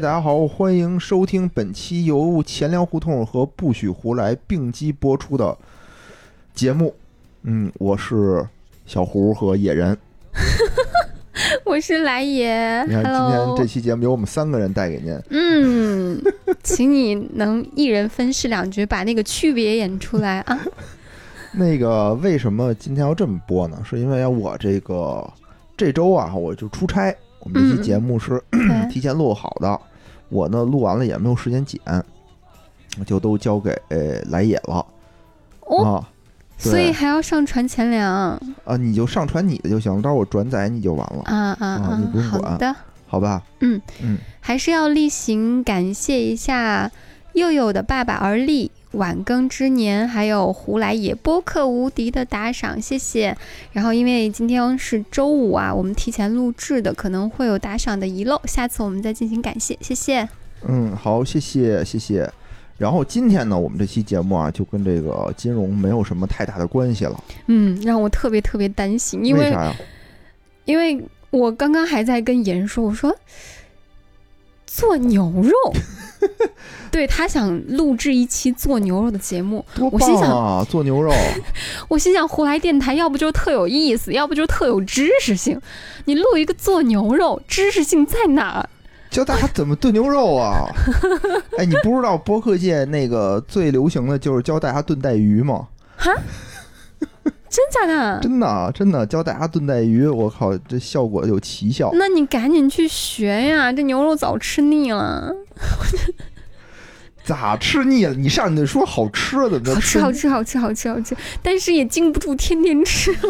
大家好，欢迎收听本期由钱粮胡同和不许胡来并机播出的节目。嗯，我是小胡和野人。我是来也。你看，今天这期节目由我们三个人带给您。嗯，请你能一人分饰两角，把那个区别演出来啊。那个为什么今天要这么播呢？是因为我这个这周啊，我就出差，我们这期嗯节目是对，提前录好的，我呢录完了也没有时间剪，就都交给呃来也了、哦，啊。所以还要上传钱粮。啊，你就上传你的就行，到时候我转载你就完了，啊啊啊你不用管。好的，好吧？嗯。嗯，还是要例行感谢一下佑佑的爸爸而立。晚更之年，还有胡来也播客无敌的打赏，谢谢。然后因为今天是周五啊，我们提前录制的，可能会有打赏的遗漏，下次我们再进行感谢，谢谢。嗯，好，谢谢谢谢。然后今天呢，我们这期节目啊，就跟这个金融没有什么太大的关系了，嗯，让我特别特别担心，因为为啥呀？因为我刚刚还在跟妍说，我说做牛肉，对他想录制一期做牛肉的节目，多我心想啊！做牛肉，我心想胡来电台要不就特有意思，要不就特有知识性，你录一个做牛肉，知识性在哪？教大家怎么炖牛肉啊！哎，你不知道播客界那个最流行的就是教大家炖带鱼吗？真假的？真的啊真的教大家炖带鱼，我靠，这效果有奇效。那你赶紧去学呀！这牛肉早吃腻了，咋吃腻了？你上去说好吃，怎么着好吃好吃好吃好吃好吃，但是也禁不住天天吃。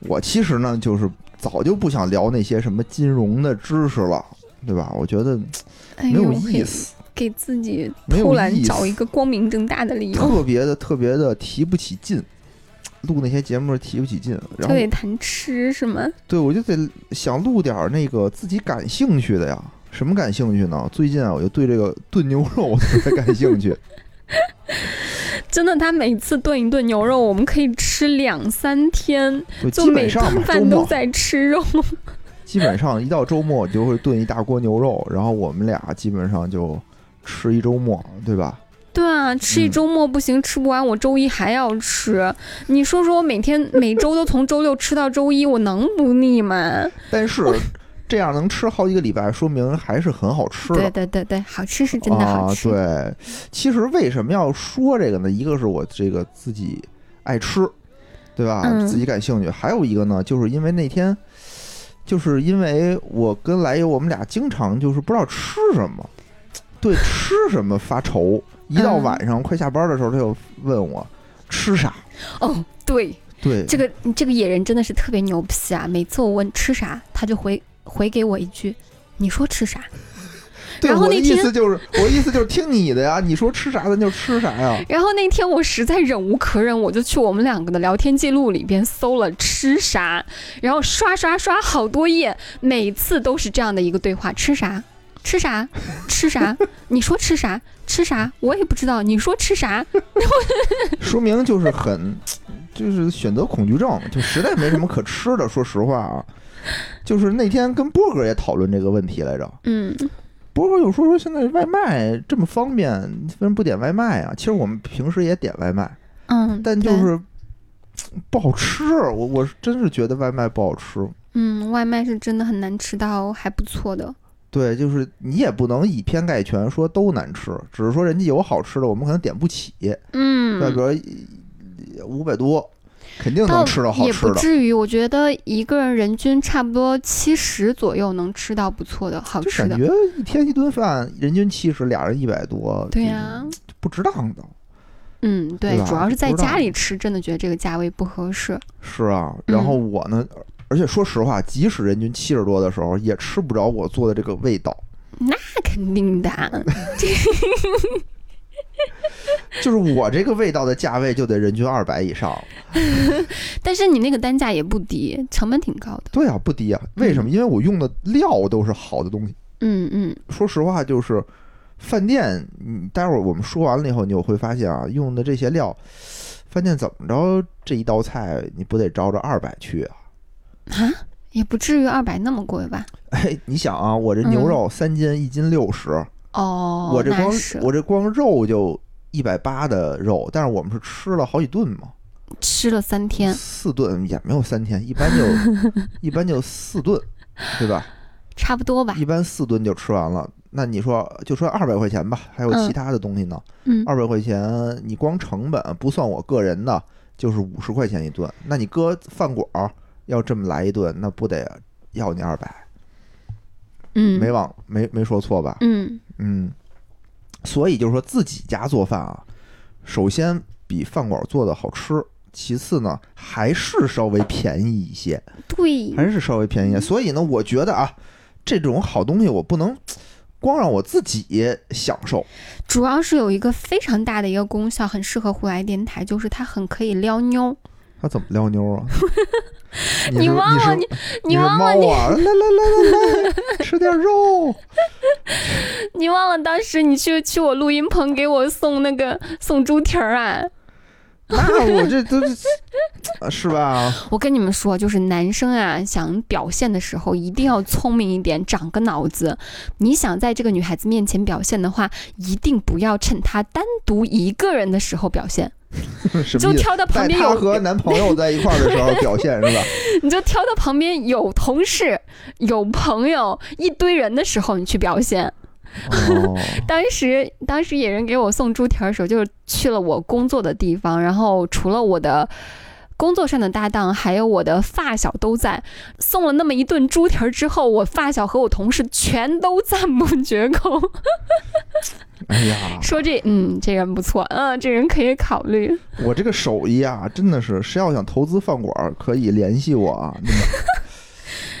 我其实呢，就是早就不想聊那些什么金融的知识了，对吧？我觉得哎没有，意思，给自己突然找一个光明正大的理由，特别的特别的提不起劲。录那些节目提不起劲，然后就得谈吃是吗？对我就得想录点儿那个自己感兴趣的呀。什么感兴趣呢？最近啊，我就对这个炖牛肉特别感兴趣。真的，他每次炖一顿牛肉，我们可以吃两三天，就就每顿饭都在吃肉。基本上一到周末我就会炖一大锅牛肉，然后我们俩基本上就吃一周末，对吧？对啊，吃一嗯周末不行，吃不完，我周一还要吃。你说说，我每天每周都从周六吃到周一，我能不腻吗？但是这样能吃好几个礼拜，说明还是很好吃对的。对对对，好吃是真的好吃。啊。对，其实为什么要说这个呢？一个是我这个自己爱吃，对吧？嗯自己感兴趣。还有一个呢，就是因为那天，就是因为我跟来友我们俩经常就是不知道吃什么，对吃什么发愁。一到嗯晚上快下班的时候，他就问我吃啥。哦，对，对，这个这个野人真的是特别牛批啊！每次我问吃啥，他就回回给我一句：“你说吃啥。”对我意然后那天思就是，我的意思就是听你的呀，你说吃啥咱就吃啥呀。然后那天我实在忍无可忍，我就去我们两个的聊天记录里边搜了吃啥，然后刷刷刷好多页，每次都是这样的一个对话：吃啥？吃啥？吃啥？你说吃啥？吃啥？我也不知道。你说吃啥？说明就是很，就是选择恐惧症，就实在没什么可吃的。说实话啊，就是那天跟波哥也讨论这个问题来着。嗯，波哥有说说现在外卖这么方便，为什么不点外卖啊？其实我们平时也点外卖，嗯，但就是不好吃。我我真是觉得外卖不好吃。嗯，外卖是真的很难吃到还不错的。对，就是你也不能以偏概全说都难吃，只是说人家有好吃的，我们可能点不起。嗯，再比如五百多，肯定能吃到好吃的。不至于，我觉得一个人人均差不多七十左右能吃到不错的好吃的。就感觉一天一顿饭，人均七十，俩人一百多，对呀、就不值当的。嗯，对，对主要是在家里吃，真的觉得这个价位不合适。是啊，然后嗯我呢，而且说实话，即使人均七十多的时候，也吃不着我做的这个味道。那肯定的，就是我这个味道的价位就得人均二百以上。但是你那个单价也不低，成本挺高的。对啊，不低啊。为什么？因为我用的料都是好的东西。嗯嗯，说实话，就是饭店，嗯待会儿我们说完了以后，你就会发现啊，用的这些料，饭店怎么着这一道菜你不得照着二百去啊？也不至于二百那么贵吧？哎，你想啊，我这牛肉三斤，一斤六十，哦，我这光我这光肉就一百八的肉，但是我们是吃了好几顿嘛，吃了三天，四顿也没有三天，一般就 一般就四顿，对吧？差不多吧。一般四顿就吃完了。那你说就说二百块钱吧，还有嗯其他的东西呢？嗯，二百块钱，你光成本不算我个人的，就是五十块钱一顿。那你搁饭馆儿要这么来一顿，那不得要你二百？嗯，没往没没说错吧？嗯，嗯，所以就是说自己家做饭啊，首先比饭馆做的好吃，其次呢还是稍微便宜一些，对，还是稍微便宜一些。所以呢，我觉得啊，这种好东西我不能光让我自己享受。主要是有一个非常大的一个功效，很适合胡来电台，就是它很可以撩妞。他怎么撩妞啊？你忘了你你忘了你啊！来来来来来，吃点肉。你忘了当时你去去我录音棚给我送那个送猪蹄儿啊？那我这都是是吧？我跟你们说，就是男生啊，想表现的时候一定要聪明一点，长个脑子。你想在这个女孩子面前表现的话，一定不要趁她单独一个人的时候表现？就挑到旁边有，和男朋友 在一块儿的时候表现是吧？你就挑到旁边有同事、有朋友、一堆人的时候，你去表现。哦，当时，当时野人给我送猪蹄儿的时候，就是去了我工作的地方，然后除了我的工作上的搭档，还有我的发小都在。送了那么一顿猪蹄儿之后，我发小和我同事全都赞不绝口，哎呀，说这嗯这人不错，嗯这人可以考虑。我这个手艺啊，真的是谁要想投资饭馆儿，可以联系我啊。真的，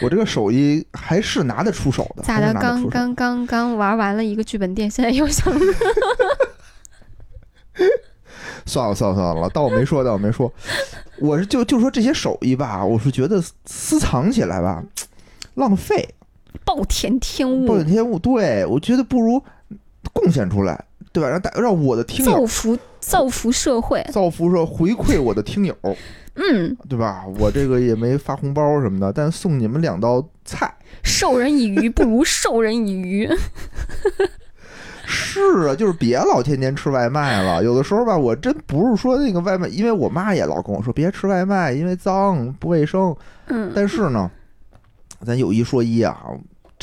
我这个手艺还是拿得出手的。咋的？刚刚刚刚玩完了一个剧本店，现在又想 算了算了算了，当我没说，当我没说。我是就就说这些手艺吧，我是觉得私藏起来吧，浪费。暴殄天物暴殄，天物，对我觉得不如贡献出来，对吧？让大让我的听友造福造福社会。造福说回馈我的听友，嗯，对吧？我这个也没发红包什么的，但送你们两道菜。授人以鱼不如授人以渔。是啊，就是别老天天吃外卖了。有的时候吧，我真不是说那个外卖，因为我妈也老跟我说别吃外卖，因为脏不卫生。嗯，但是呢，咱有一说一啊，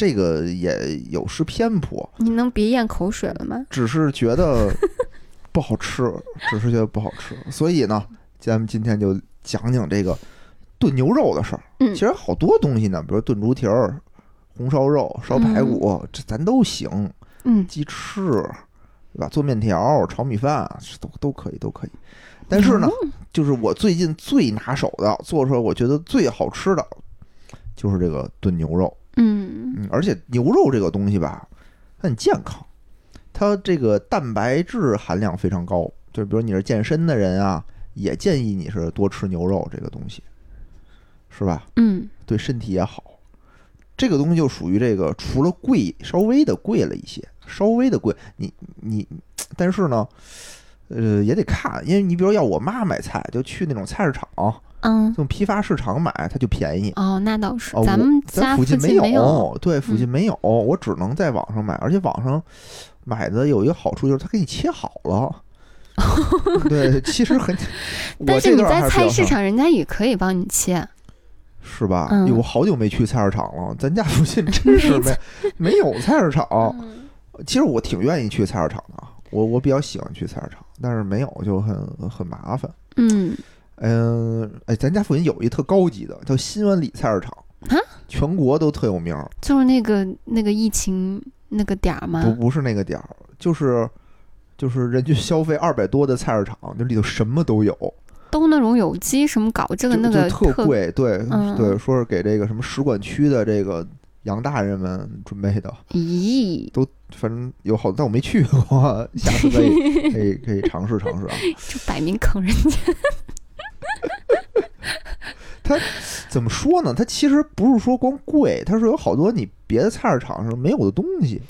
这个也有失偏颇，你能别咽口水了吗？只是觉得 不好吃，只是觉得不好吃。所以呢，咱们今天就讲讲这个炖牛肉的事儿。嗯其实好多东西呢，比如炖猪蹄儿、红烧肉、烧排骨，这咱都行。嗯，鸡翅，对吧？做面条、炒米饭，这都都可以，都可以。但是呢，就是我最近最拿手的，做出来我觉得最好吃的，就是这个炖牛肉。嗯嗯，而且牛肉这个东西吧，它很健康，它这个蛋白质含量非常高。就比如你是健身的人啊，也建议你是多吃牛肉这个东西，是吧？嗯对身体也好。这个东西就属于这个，除了贵，稍微的贵了一些，稍微的贵。你你，但是呢，呃，也得看，因为你比如要我妈买菜，就去那种菜市场，嗯这，种批发市场买，它就便宜。哦，那倒是哦，，咱们家附近近没有，对，附近没有，我只能在网上买，而且网上买的有一个好处就是它给你切好了。对，其实很，但是你在菜市场，人家也可以帮你切。是吧？嗯哟我好久没去菜市场了，咱家附近真 是没没有菜市场。嗯其实我挺愿意去菜市场的，我我比较喜欢去菜市场，但是没有就很很麻烦。嗯，嗯，哎，咱家附近有一特高级的，叫新源里菜市场啊，全国都特有名儿。就是那个那个疫情那个点儿吗？不不是那个点儿，就是就是人均消费二百多的菜市场，就里头什么都有，都那种有机什么搞这个那个就特贵，对、嗯对，说是给这个什么使馆区的这个洋大人们准备的，咦，都反正有好，但我没去过，下次可以 可以可以尝试尝试啊。就摆明坑人家。怎么说呢？它其实不是说光贵，它是有好多你别的菜市场上没有的东西。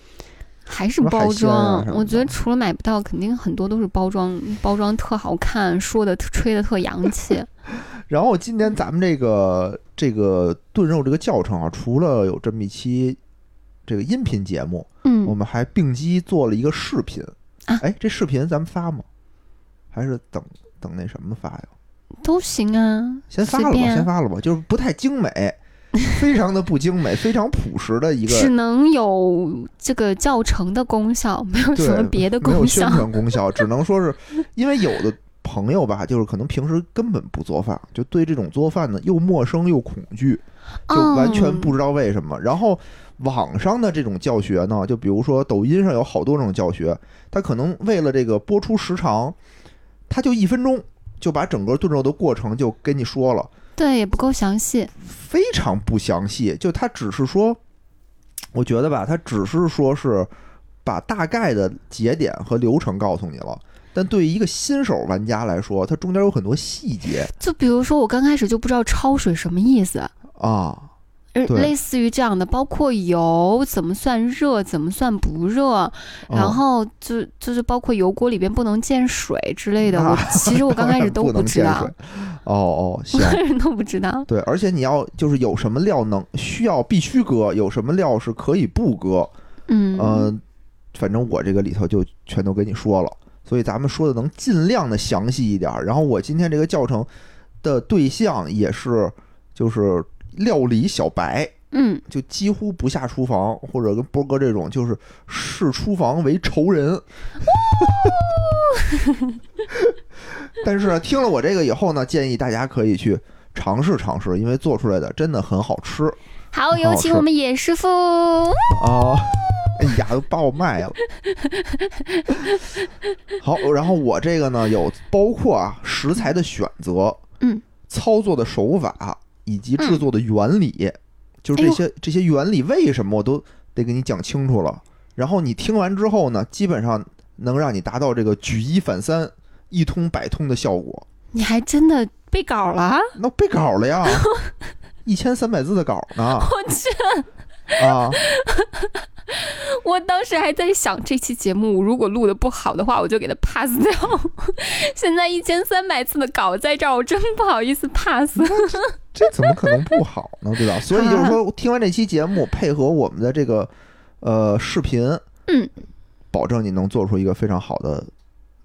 还是包装，我觉得除了买不到，肯定很多都是包装，包装特好看，说的吹的特洋气。然后今天咱们这个这个炖肉这个教程啊，除了有这么一期这个音频节目，我嗯，们还并机做了一个视频。啊哎，这视频咱们发吗？还是等等那什么发呀？都行啊，先发了吧，先发了吧，就是不太精美，非常的不精美，非常朴实的一个只，能有这个教程的功效，没有什么别的没有宣。传功效，只能说是因为有的朋友吧，就是可能平时根本不做饭，就对这种做饭呢又陌生又恐惧，就完全不知道为什么。然后网上的这种教学呢，就比如说抖音上有好多种教学，它可能为了这个播出时长，它就一分钟就把整个炖肉的过程就跟你说了。对，也不够详细。非常不详细，就他只是说，我觉得吧，他只是说是把大概的节点和流程告诉你了。但对于一个新手玩家来说，它中间有很多细节就比如说，我刚开始就不知道焯水什么意思，啊，类似于这样的，包括油怎么算热，怎么算不热，然啊后就就是包括油锅里边不能见水之类的。我其实我刚开始都不知道，哦哦，行我，刚开始都不知道。对，而且你要就是有什么料能需要必须搁，有什么料是可以不搁，嗯，呃，反正我这个里头就全都跟你说了，所以咱们说的能尽量的详细一点儿。然后我今天这个教程的对象也是就是料理小白，嗯，就几乎不下厨房，或者跟波哥这种就是视厨房为仇人。但是，听了我这个以后呢，建议大家可以去尝试尝试，因为做出来的真的很好吃好，有请我们野师傅。啊！哎呀，都把我卖了。好，然后我这个呢有包括啊食材的选择，嗯，操作的手法以及制作的原理，就是这些这些原理为什么我都得给你讲清楚了。然后你听完之后呢，基本上能让你达到这个举一反三、一通百通的效果。你还真的背稿了？那背稿了呀，一千三百字的稿呢我去，啊！我当时还在想，这期节目如果录的不好的话，我就给它 pass 掉。现在一千三百次的稿在这儿，我真不好意思 pass。这怎么可能不好呢？对吧？所以就是说，听完这期节目，配合我们的这个呃视频，嗯，保证你能做出一个非常好的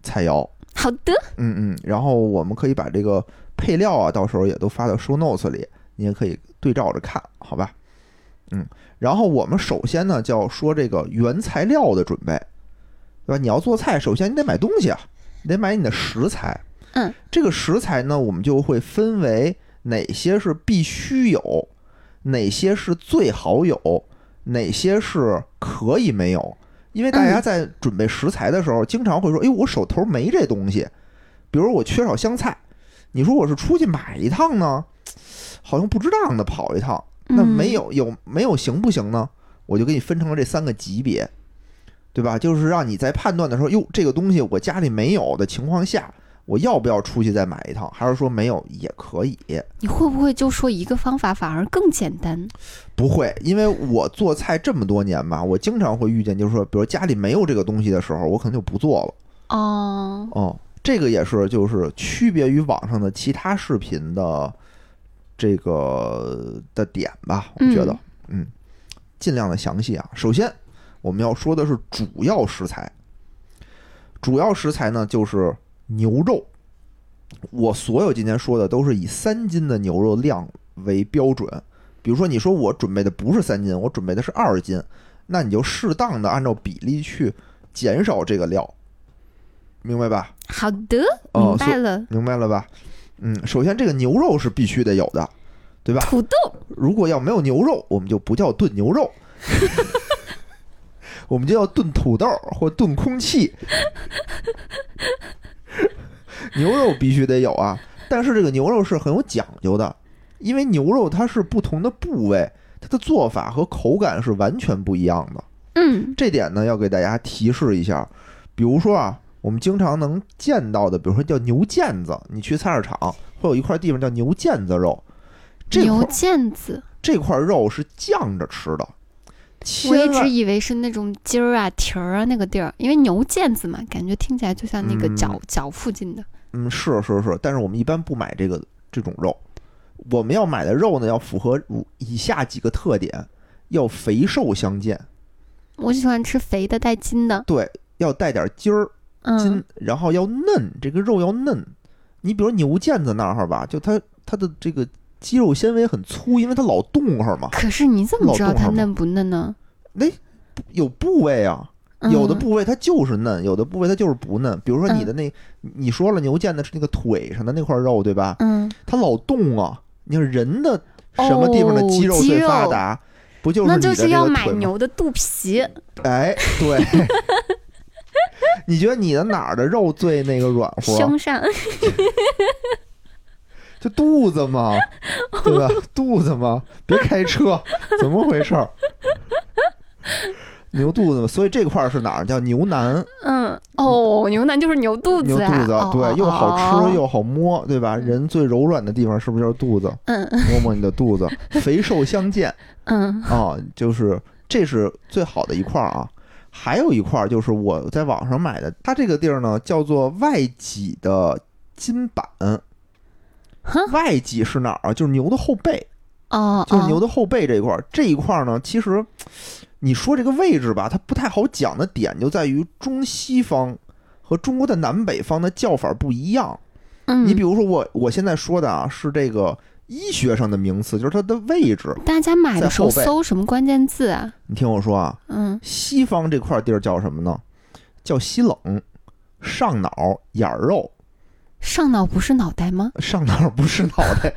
菜肴。好的，嗯嗯，然后我们可以把这个配料啊，到时候也都发到 show notes 里，你也可以对照着看，好吧？嗯，然后我们首先呢，就要说这个原材料的准备，对吧？你要做菜，首先你得买东西啊，你得买你的食材。嗯，这个食材呢，我们就会分为哪些是必须有，哪些是最好有，哪些是可以没有。因为大家嗯在准备食材的时候，经常会说：“哎，我手头没这东西。”比如我缺少香菜，你说我是出去买一趟呢，好像不值当的跑一趟。那嗯没有有没有行不行呢？我就给你分成了这三个级别，对吧？就是让你在判断的时候，哟，这个东西我家里没有的情况下，我要不要出去再买一趟？还是说没有也可以？你会不会就说一个方法反而更简单？不会，因为我做菜这么多年吧，我经常会遇见，就是说，比如家里没有这个东西的时候，我可能就不做了。哦，哦，这个也是就是区别于网上的其他视频的这个的点吧，我觉得，嗯，尽量的详细啊。首先，我们要说的是主要食材，主要食材呢就是牛肉。我所有今天说的都是以三斤的牛肉量为标准。比如说，你说我准备的不是三斤，我准备的是二斤，那你就适当的按照比例去减少这个料，明白吧？好的，哦明白了。明白了吧？嗯，首先这个牛肉是必须得有的，对吧？土豆，如果要没有牛肉，我们就不叫炖牛肉，我们就要炖土豆或炖空气。牛肉必须得有啊，但是这个牛肉是很有讲究的，因为牛肉它是不同的部位，它的做法和口感是完全不一样的。嗯这点呢，要给大家提示一下。比如说啊，我们经常能见到的，比如说叫牛腱子，你去菜市场会有一块地方叫牛腱子肉，这牛腱子，这块肉是酱着吃的，我一直以为是那种筋儿啊、蹄儿啊那个地儿，因为牛腱子嘛，感觉听起来就像那个脚、嗯脚附近的。嗯是是是，但是我们一般不买这个这种肉。我们要买的肉呢，要符合以下几个特点：要肥瘦相间，我喜欢吃肥的带筋的，对，要带点筋儿筋嗯，然后要嫩，这个肉要嫩。你比如牛腱子那儿吧，就它它的这个肌肉纤维很粗，因为它老动会儿嘛，可是你怎么知道它嫩不嫩呢？有部位啊，嗯有的部位它就是嫩，有的部位它就是不嫩。比如说你的那，你说了牛腱子是那个腿上的那块肉，对吧？嗯，它老动啊。你看人的什么地方的肌肉最发达？不就是那就是要买？牛的肚皮，哎，对。你觉得你的哪儿的肉最那个软和？胸上，就肚子嘛，对吧？肚子嘛，别开车，怎么回事儿？牛肚子嘛，所以这块儿是哪儿？叫牛腩，嗯，哦，牛腩就是牛肚子啊，肚子，哦对，又好哦吃又好摸，对吧？人最柔软的地方是不是就是肚子？嗯摸摸你的肚子，肥瘦相间嗯啊，就是这是最好的一块儿啊。还有一块儿就是我在网上买的，它这个地儿呢叫做外脊的筋板。外脊是哪儿啊？就是牛的后背，哦，就是牛的，的后背这一块儿。这一块儿呢，其实你说这个位置吧，它不太好讲的点就在于中西方和中国的南北方的叫法不一样。嗯，你比如说我我现在说的啊，是这个医学上的名词，就是它的位置。大家买的时候搜什么关键字啊？你听我说啊，嗯，西方这块地儿叫什么呢？叫西冷、上脑、眼儿肉。上脑不是脑袋吗？上脑不是脑袋，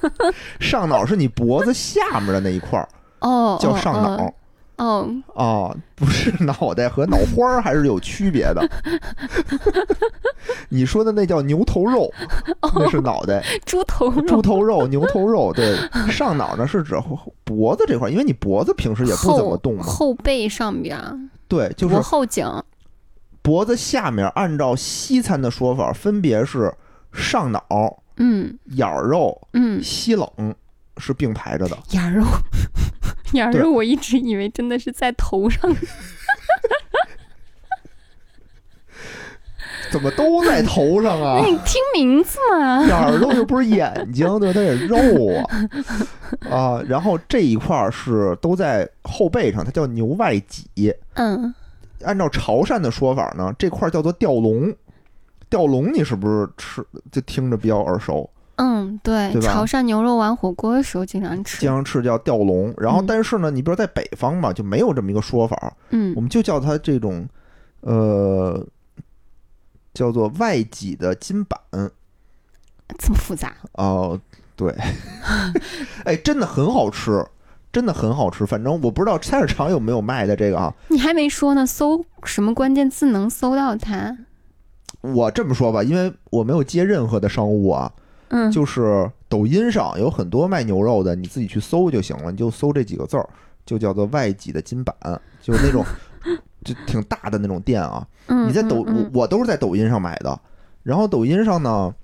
上脑是你脖子下面的那一块儿，哦，叫哦上脑。哦，啊，不是脑袋和脑花儿还是有区别的。你说的那叫牛头肉，那是脑袋；猪头肉，猪头肉、牛头肉。对，上脑呢是指后脖子这块儿，因为你脖子平时也不怎么动嘛。后背上边儿，对，就是脖后颈，脖子下面，按照西餐的说法，分别是上脑、嗯眼儿肉、嗯，西冷是并排着的。眼儿肉，眼儿肉，我一直以为真的是在头上。怎么都在头上啊 那？你听名字嘛？眼儿肉又不是眼睛，对吧？它也肉啊啊！然后这一块儿是都在后背上，它叫牛外脊。嗯，按照潮汕的说法呢，这块儿叫做吊龙。吊龙你是不是吃就听着比较耳熟？嗯，对，对潮汕牛肉丸火锅的时候经常吃经。常吃叫吊龙。然后嗯但是呢，你比如在北方嘛，就没有这么一个说法，我嗯们就叫它这种呃叫做外脊的筋板。这么复杂？哦，对，哎，真的很好吃，真的很好吃。反正我不知道菜市场有没有卖的这个啊。你还没说呢，搜什么关键字能搜到它？我这么说吧，因为我没有接任何的商务啊，嗯，就是抖音上有很多卖牛肉的，你自己去搜就行了，你就搜这几个字儿，就叫做外脊的金板，就是那种 就挺大的那种店啊。嗯你在抖，嗯我我都是在抖音上买的。然后抖音上呢，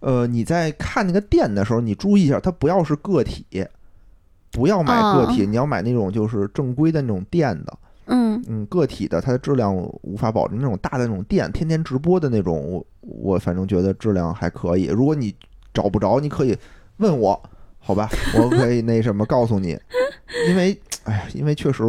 呃，你在看那个店的时候，你注意一下，它不要是个体，不要买个体，你要买那种就是正规的那种店的。嗯嗯，个体的它的质量无法保证，那种大的那种店，天天直播的那种，我我反正觉得质量还可以。如果你找不着，你可以问我，好吧，我可以那什么告诉你，因为哎呀，因为确实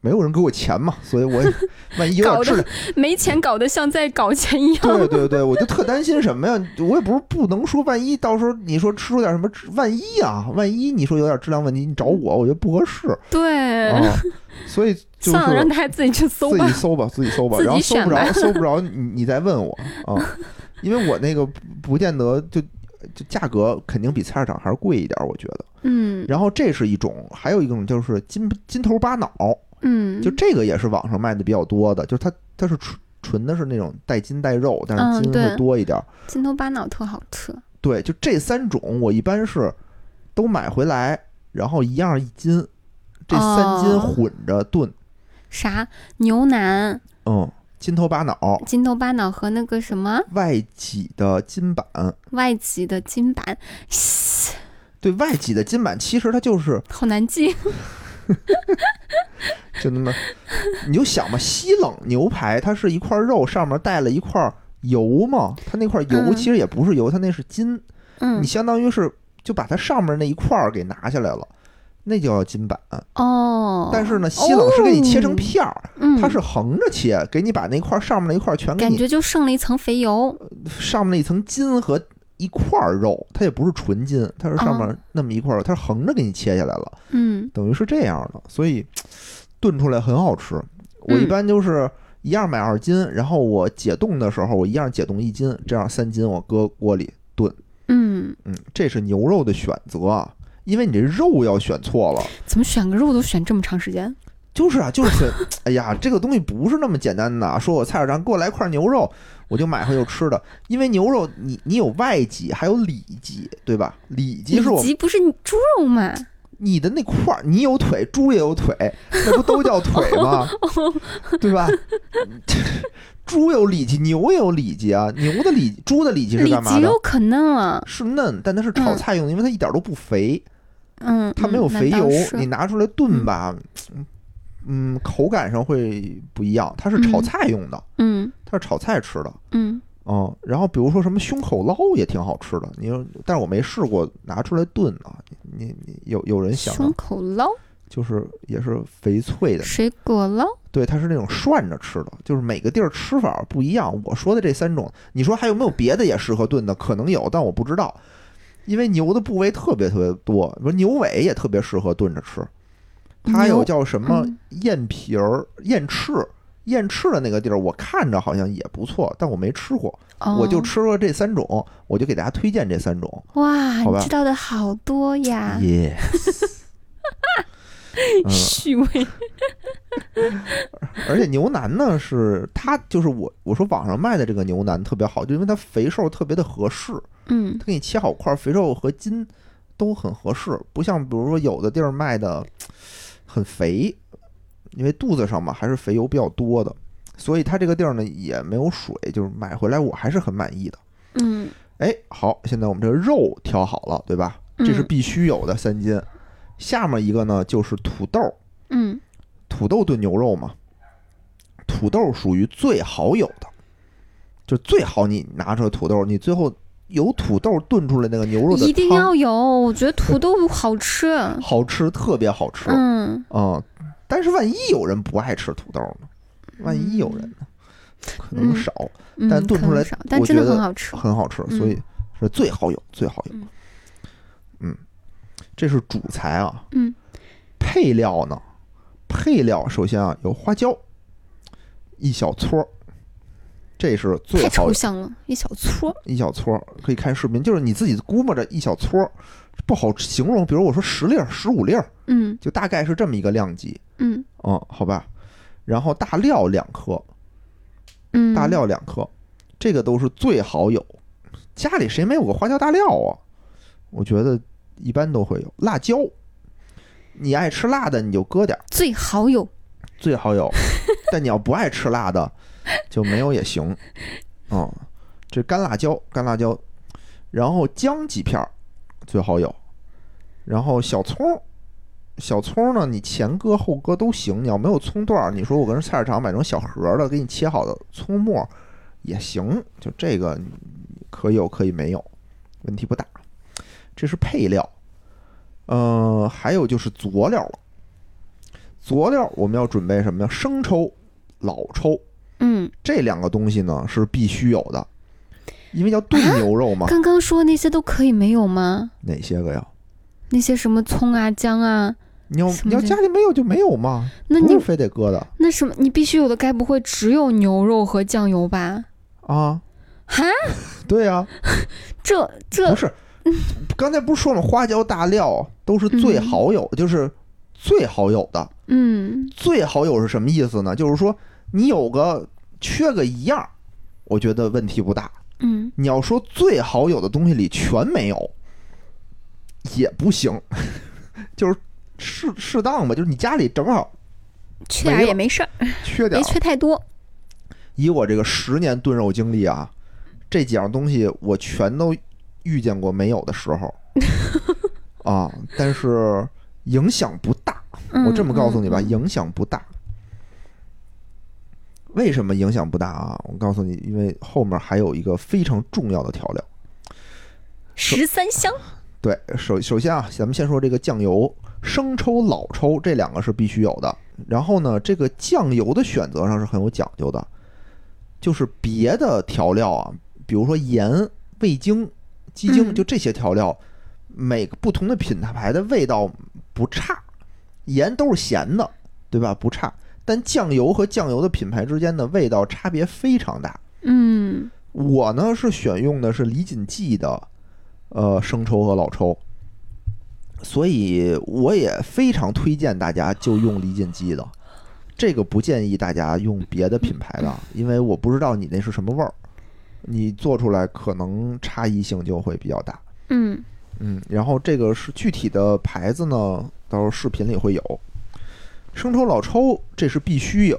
没有人给我钱嘛，所以我也 万一有点质量，没钱搞得像在搞钱一样。对对对，我就特担心什么呀？我也不是不能说，万一到时候你说吃出点什么，万一啊，万一你说有点质量问题，你找我，我觉得不合适对，啊，所以就自己去搜吧自己。搜吧，自己搜吧，然后搜不着，搜不着，你你再问我啊，因为我那个不不见得就就价格肯定比菜市场还是贵一点，我觉得。嗯然后这是一种，还有一种就是金金头巴脑，嗯，就这个也是网上卖的比较多的，就是它它是纯纯的是那种带筋带肉，但是筋会多一点。金头巴脑特好吃。对，就这三种，我一般是都买回来，然后一样一斤，这三斤哦混着炖。啥牛腩、嗯，金头巴脑，金头巴脑和那个什么？外脊的筋板。外脊的筋板，对外脊的筋板，其实它就是好难记。就那么，你就想吧，西冷牛排它是一块肉，上面带了一块油嘛，它那块油嗯。其实也不是油，它那是筋，嗯。你，相当于是就把它上面那一块儿给拿下来了，那就叫金板。哦，但是呢，西冷是给你切成片儿，嗯，它是横着切，给你把那块儿上面那一块儿全给你感觉就剩了一层肥油。上面那一层筋和一块儿肉，它也不是纯筋，它是上面那么一块儿，它是横着给你切下来了，嗯等于是这样的，所以炖出来很好吃。我一般就是一样买二斤，然后我解冻的时候我一样解冻一斤，这样三斤我搁锅里炖。嗯，嗯，这是牛肉的选择啊，因为你这肉要选错了。怎么选个肉都选这么长时间？就是啊，就是选，哎呀，这个东西不是那么简单的。说我菜市场给我来块牛肉，我就买回去吃的。因为牛肉你你有外脊，还有里脊，对吧？里脊是我里脊不是猪肉吗？你的那块儿，你有腿，猪也有腿，那不都叫腿吗？对吧？猪有里脊，牛也有里脊啊。牛的里，猪的里脊是干嘛的脊肉？可嫩了，是嫩，但它是炒菜用的，因为它一点都不肥。嗯，它没有肥油，你拿出来炖吧，嗯，口感上会不一样。它是炒嗯菜用的，嗯它是炒菜吃的，嗯嗯。然后比如说什么胸口捞也挺好吃的，你说，但是我没试过拿出来炖啊。你你有有人想胸啊，口捞、就是也是肥脆的，水果捞，对，它是那种涮着吃的，就是每个地儿吃法不一样。我说的这三种，你说还有没有别的也适合炖的？可能有，但我不知道。因为牛的部位特别特别多，比如牛尾也特别适合炖着吃。它有叫什么嗯燕皮儿、燕翅、燕翅的那个地儿，我看着好像也不错，但我没吃过。哦、我就吃了这三种，我就给大家推荐这三种。哇，你知道的好多呀，耶、嗯，虚 伪，而且牛腩呢，是它就是我我说网上卖的这个牛腩特别好，就因为它肥瘦特别的合适，嗯它给你切好块儿，肥瘦和筋都很合适，不像比如说有的地儿卖的很肥，因为肚子上嘛还是肥油比较多的，所以它这个地儿呢也没有水，就是买回来我还是很满意的。嗯哎，好，现在我们这个肉挑好了，对吧？这是嗯必须有的三斤。下面一个呢就是土豆，嗯土豆炖牛肉嘛，土豆属于最好有的，就最好你拿出来土豆，你最后有土豆炖出来那个牛肉的一定要有，我觉得土豆好吃。好吃，特别好吃。嗯，嗯，但是万一有人不爱吃土豆呢？万一有人呢？可能嗯少，嗯但炖出来我觉得很好吃。很好吃，嗯所以是最好有，最好有。嗯嗯，这是主材啊。嗯，配料呢？配料首先啊有花椒，一小撮儿，这是最太好抽象了，一小撮。一小撮儿，可以看视频，就是你自己估摸着一小撮儿，不好形容。比如我说十粒儿、十五粒儿，嗯就大概是这么一个量级。嗯嗯，好吧。然后大料两颗，嗯，大料两颗，这个都是最好有。家里谁没有个花椒大料啊？我觉得一般都会有辣椒。你爱吃辣的你就搁点儿，最好有。最好有。但你要不爱吃辣的，就没有也行。嗯，这干辣椒，干辣椒，然后姜几片儿最好有，然后小葱，小葱呢，你前搁后搁都行。你要没有葱段儿，你说我跟菜市场买那种小盒儿的，给你切好的葱末儿也行。就这个可以有可以没有，问题不大。这是配料，呃，还有就是佐料了。佐料我们要准备什么呀？生抽、老抽嗯，这两个东西呢是必须有的，因为要炖牛肉嘛。刚刚说那些都可以没有吗？哪些个呀？那些什么葱啊、姜啊，你要你要家里没有就没有嘛，那你非得搁的那什么，你必须有的，该不会只有牛肉和酱油吧？啊？哈，对呀、这这不是，刚才不是说了，花椒大料都是最好有，就是最好有的。嗯最好有是什么意思呢？就是说你有个缺个一样，我觉得问题不大。嗯你要说最好有的东西里全没有，也不行，就是适适当吧，就是你家里正好缺点也没事儿，缺点没。缺太多。以我这个十年炖肉经历啊，这几样东西我全都遇见过没有的时候 啊，但是影响不大。我这么告诉你吧，嗯嗯影响不大。为什么影响不大啊？我告诉你，因为后面还有一个非常重要的调料，十三香，对，首首先啊，咱们先说这个酱油，生抽、老抽这两个是必须有的。然后呢，这个酱油的选择上是很有讲究的，就是别的调料啊，比如说盐、味精、鸡精，嗯就这些调料，每个不同的品牌的味道不差，盐都是咸的，对吧？不差。但酱油和酱油的品牌之间的味道差别非常大。嗯我呢是选用的是李锦记的，呃，生抽和老抽，所以我也非常推荐大家就用李锦记的，这个不建议大家用别的品牌的，因为我不知道你那是什么味儿，你做出来可能差异性就会比较大。嗯嗯，然后这个是具体的牌子呢，到时候视频里会有。生抽、老抽这是必须有，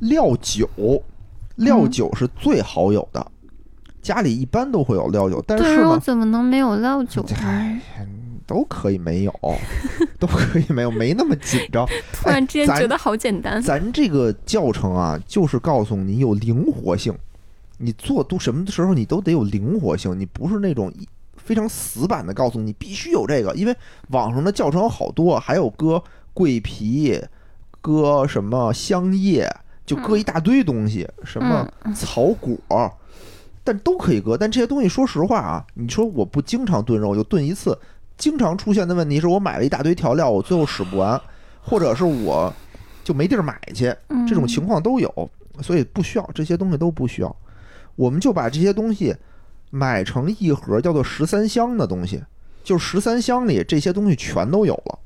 料酒，料嗯酒是最好有的，家里一般都会有料酒，但是呢，肉怎么能没有料酒呢？哎，都可以没有，都可以没有，没那么紧张。突然之间觉得好简单。咱这个教程啊，就是告诉你有灵活性，你做都什么时候你都得有灵活性，你不是那种一非常死板的告诉你必须有这个，因为网上的教程有好多，还有搁桂皮，搁什么香叶，就搁一大堆东西，什么草果。但都可以搁，但这些东西说实话啊，你说我不经常炖肉，就炖一次，经常出现的问题是我买了一大堆调料，我最后使不完，或者是我就没地儿买去，嗯。这种情况都有，所以不需要这些东西都不需要，我们就把这些东西买成一盒叫做十三香的东西，就十三香里这些东西全都有了。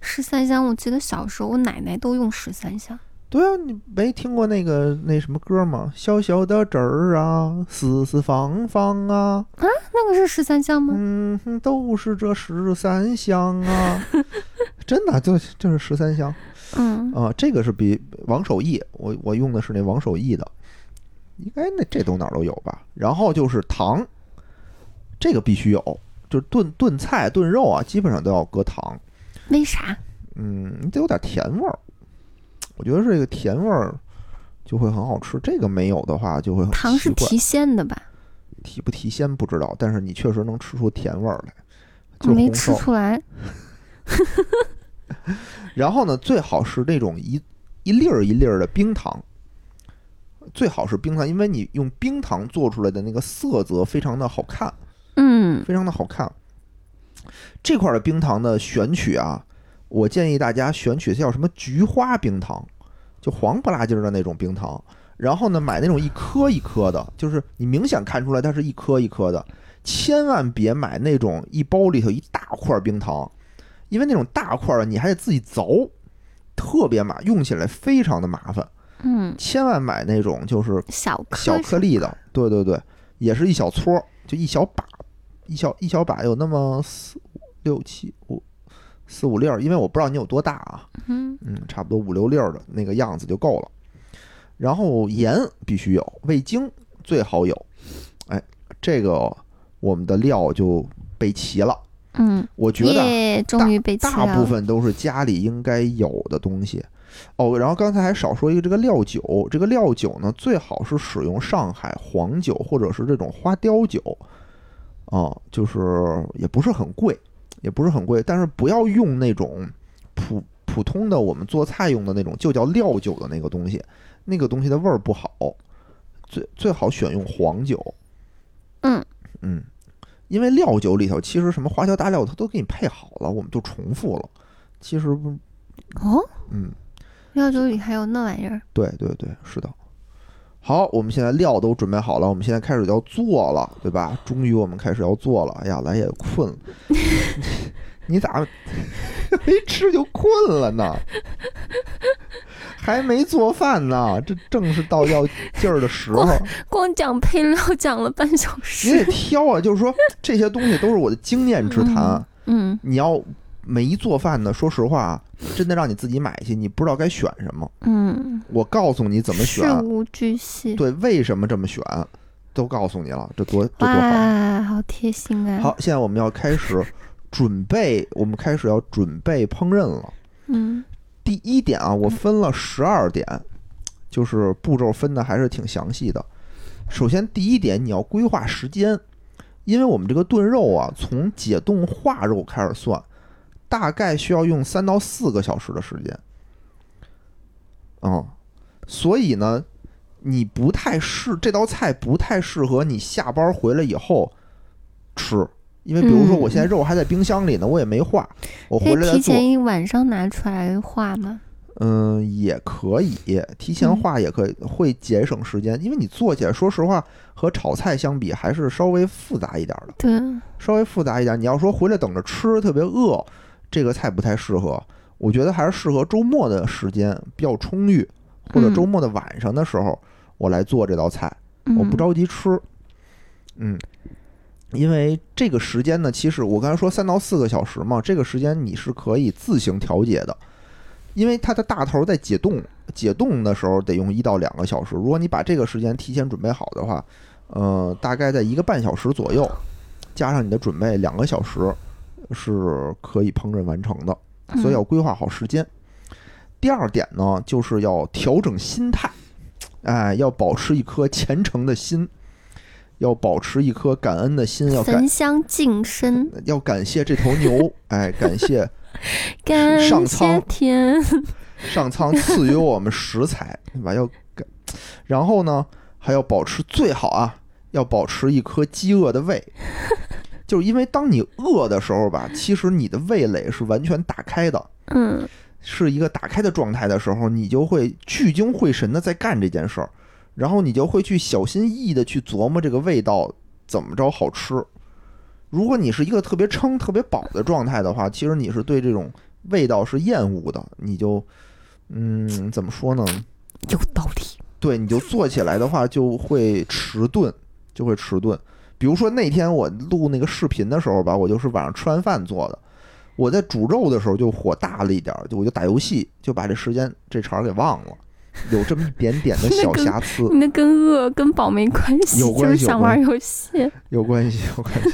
十三香，我记得小时候我奶奶都用十三香。对啊，你没听过那个那什么歌吗？小小的纸儿啊，四四方方啊，啊那个是十三香吗？嗯，哼，都是这十三香啊，真的就就是十三香嗯啊，这个是比王守义，我我用的是那王守义的，应该那这都哪儿都有吧。然后就是糖，这个必须有，就是炖炖菜炖肉啊，基本上都要搁糖，为啥？嗯，你得有点甜味儿，我觉得这个甜味儿就会很好吃，这个没有的话就会很糖是提鲜的吧？提不提鲜不知道，但是你确实能吃出甜味儿来，就我没。吃出来。然后呢，最好是那种一一粒儿一粒儿的冰糖，最好是冰糖，因为你用冰糖做出来的那个色泽非常的好看，嗯非常的好看。这块儿的冰糖的选取啊，我建议大家选取叫什么菊花冰糖，就黄不拉几儿的那种冰糖。然后呢，买那种一颗一颗的，就是你明显看出来它是一颗一颗的，千万别买那种一包里头一大块冰糖，因为那种大块儿的你还得自己凿，特别麻，用起来非常的麻烦。嗯，千万买那种就是小颗小颗粒的，对对对，也是一小撮儿，就一小把，一小一小把有那么四五六七五四五粒儿，因为我不知道你有多大啊，嗯嗯，差不多五六粒儿的那个样子就够了。然后盐必须有，味精最好有，哎，这个我们的料就备齐了。嗯，我觉得啊耶，终于大部。分都是家里应该有的东西。哦，然后刚才还少说一个这个料酒，这个料酒呢，最好是使用上海黄酒或者是这种花雕酒，啊、就是也不是很贵，也不是很贵，但是不要用那种普普通的我们做菜用的那种，就叫料酒的那个东西，那个东西的味儿不好，最最好选用黄酒。嗯嗯，因为料酒里头其实什么花椒大料它都给你配好了，我们就重复了。其实不，哦，嗯，料酒里还有那玩意儿。对对对，是的。好，我们现在料都准备好了，我们现在开始要做了，对吧？终于我们开始要做了。哎呀，来也困了，你 你咋没吃就困了呢？还没做饭呢，这正是到要劲儿的时候。光讲配料讲了半小时你。得挑啊，就是说这些东西都是我的经验之谈。嗯你要没做饭呢，说实话，真的让你自己买去，你不知道该选什么。嗯，我告诉你怎么选事选，无巨细。对，为什么这么选，都告诉你了，这多这多好。哇，好贴心啊！好，现在我们要开始准备，我们开始要准备烹饪了。嗯第一点啊，我分了十二点，就是步骤分的还是挺详细的。首先，第一点，你要规划时间，因为我们这个炖肉啊，从解冻化肉开始算，大概需要用三到四个小时的时间。嗯，所以呢，你不太适这道菜不太适合你下班回来以后吃，因为比如说我现在肉还在冰箱里呢，我也没化，我回来。提前一晚上拿出来化吗？嗯，也可以提前嗯化，也可以会节省时间，因为你做起来，说实话，和炒菜相比还是稍微复杂一点的，对，稍微复杂一点。你要说回来等着吃，特别饿，这个菜不太适合。我觉得还是适合周末的时间比较充裕，或者嗯周末的晚上的时候，我来做这道菜，我不嗯着急吃。嗯，因为这个时间呢，其实我刚才说三到四个小时嘛，这个时间你是可以自行调节的，因为它的大头在解冻，解冻的时候得用一到两个小时。如果你把这个时间提前准备好的话，呃，大概在一个半小时左右，加上你的准备两个小时，是可以烹饪完成的。所以要规划好时间。第二点呢，就是要调整心态，哎，要保持一颗虔诚的心，要保持一颗感恩的心，要感焚香净身，要感谢这头牛，哎，感谢感上谢苍天。上苍赐予我们食材，对吧？要感，然后呢，还要保持最好啊，要保持一颗饥饿的胃。就是因为当你饿的时候吧，其实你的味蕾是完全打开的，嗯是一个打开的状态的时候，你就会聚精会神的在干这件事儿，然后你就会去小心翼翼的去琢磨这个味道怎么着好吃。如果你是一个特别撑、特别饱的状态的话，其实你是对这种味道是厌恶的，你就，嗯，怎么说呢？有道理。对，你就做起来的话就会迟钝，就会迟钝。比如说那天我录那个视频的时候吧，我就是晚上吃完饭做的。我在煮肉的时候就火大了一点儿，就我就打游戏，就把这时间这茬儿给忘了，有这么一点点的小瑕疵，那跟饿跟饱没关系，有关就是系想玩游戏。有关系，有关系。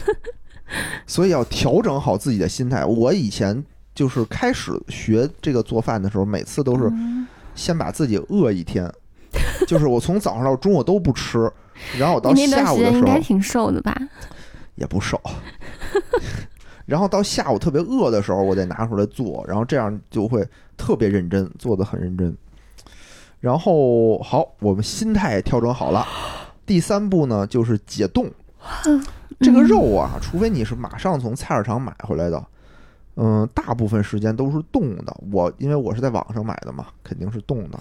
所以要调整好自己的心态。我以前就是开始学这个做饭的时候，每次都是嗯先把自己饿一天，就是我从早上到中午都不吃，然后我到下午的时候应该挺瘦的吧？也不瘦。然后到下午特别饿的时候，我再拿出来做，然后这样就会特别认真，做的很认真。然后好，我们心态也调整好了。第三步呢，就是解冻。这个肉啊，除非你是马上从菜市场买回来的，嗯，大部分时间都是冻的。我因为我是在网上买的嘛，肯定是冻的。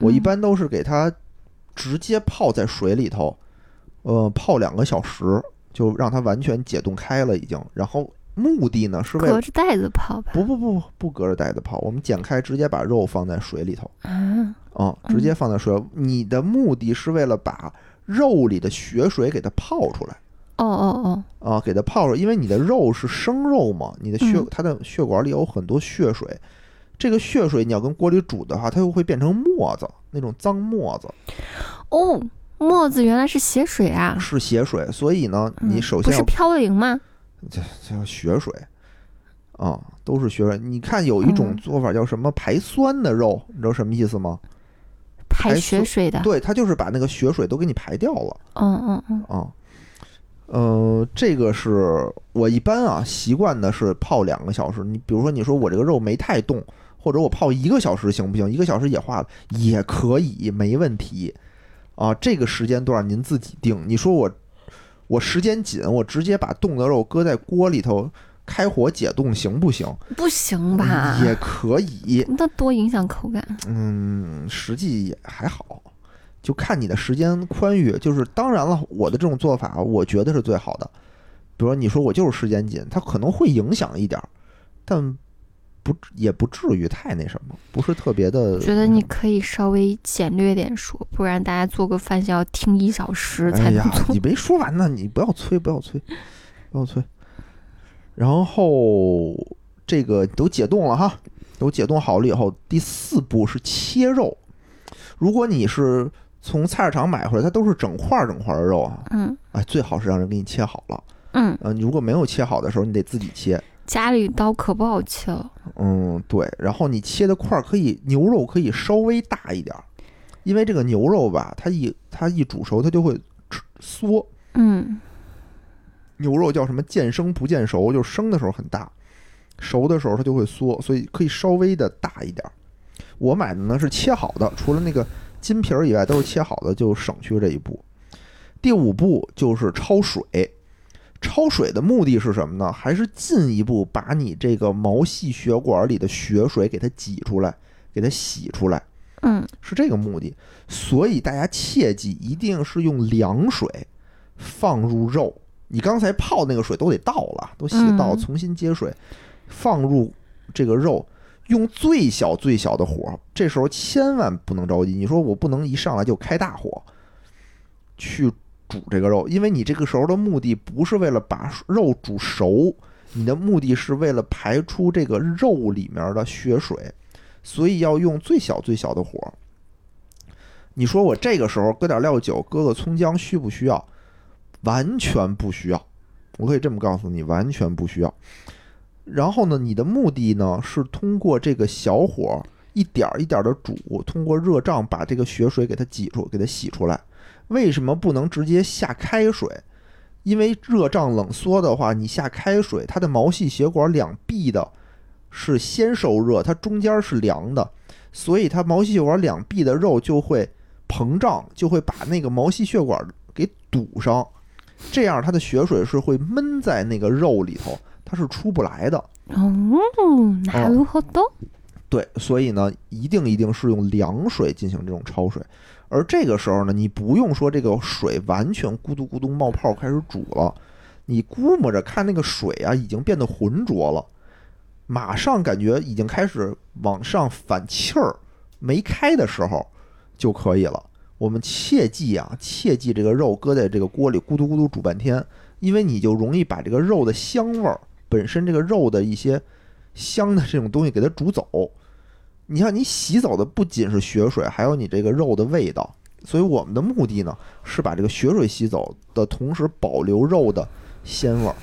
我一般都是给它直接泡在水里头，呃，泡两个小时，就让它完全解冻开了已经。然后目的呢是为了隔着袋子泡吧。不不不不隔着袋子泡，我们剪开直接把肉放在水里头啊，啊、直接放在水。你的目的是为了把肉里的血水给它泡出来。哦哦哦，啊，给它泡出来，因为你的肉是生肉嘛，你的血、嗯它的血管里有很多血水，这个血水你要跟锅里煮的话，它又会变成沫子，那种脏沫子哦，沫子原来是血水啊！是血水，所以呢，你嗯首先要不是嘌呤吗？这叫血水啊，都是血水。你看有一种嗯做法叫什么排酸的肉，你知道什么意思吗？排血水的。对，它就是把那个血水都给你排掉了。嗯嗯嗯，啊，呃，这个是我一般啊习惯的是泡两个小时。你比如说，你说我这个肉没太冻，或者我泡一个小时行不行？一个小时也化了也可以，没问题啊。这个时间段您自己定。你说我我时间紧，我直接把冻的肉搁在锅里头开火解冻行不行？不行吧？也可以，那多影响口感。嗯，实际也还好，就看你的时间宽裕。就是当然了，我的这种做法，我觉得是最好的。比如说，你说我就是时间紧，它可能会影响一点儿，但不也不至于太那什么，不是特别的。我觉得你可以稍微简略点说，不然大家做个饭需要听一小时才哎呀。你没说完呢，你不要催，不要催，不要催。然后这个都解冻了哈，都解冻好了以后，第四步是切肉。如果你是从菜市场买回来，它都是整块儿整块儿的肉啊，嗯哎，最好是让人给你切好了。嗯，嗯、你如果没有切好的时候，你得自己切。家里刀可不好切了。嗯，对。然后你切的块儿可以，牛肉可以稍微大一点儿，因为这个牛肉吧，它一它一煮熟，它就会吃缩。嗯牛肉叫什么见生不见熟，就是生的时候很大，熟的时候它就会缩，所以可以稍微的大一点儿。我买的呢是切好的，除了那个筋皮儿以外都是切好的，就省去了这一步。第五步就是焯水，焯水的目的是什么呢？还是进一步把你这个毛细血管里的血水给它挤出来，给它洗出来，嗯是这个目的。所以大家切记，一定是用凉水放入肉。你刚才泡那个水都得倒了，都洗倒，嗯重新接水，放入这个肉，用最小最小的火。这时候千万不能着急。你说我不能一上来就开大火去煮这个肉，因为你这个时候的目的不是为了把肉煮熟，你的目的是为了排出这个肉里面的血水，所以要用最小最小的火。你说我这个时候搁点料酒，搁个葱姜，需不需要？完全不需要。我可以这么告诉你，完全不需要。然后呢，你的目的呢是通过这个小火一点一点的煮，通过热胀把这个血水给它挤出，给它洗出来。为什么不能直接下开水？因为热胀冷缩的话，你下开水，它的毛细血管两壁的是先受热，它中间是凉的，所以它毛细血管两壁的肉就会膨胀，就会把那个毛细血管给堵上，这样它的血水是会闷在那个肉里头，它是出不来的。哦，なるほど。对，所以呢，一定一定是用凉水进行这种焯水， 而这个时候呢，你不用说这个水完全咕嘟咕嘟冒泡开始煮了，你估摸着看那个水啊已经变得浑浊了，马上感觉已经开始往上反气儿，没开的时候就可以了。我们切记啊，切记这个肉搁在这个锅里咕嘟咕嘟煮半天，因为你就容易把这个肉的香味儿，本身这个肉的一些香的这种东西给它煮走。你像，你洗走的不仅是血水，还有你这个肉的味道。所以我们的目的呢，是把这个血水洗走的同时，保留肉的鲜味儿。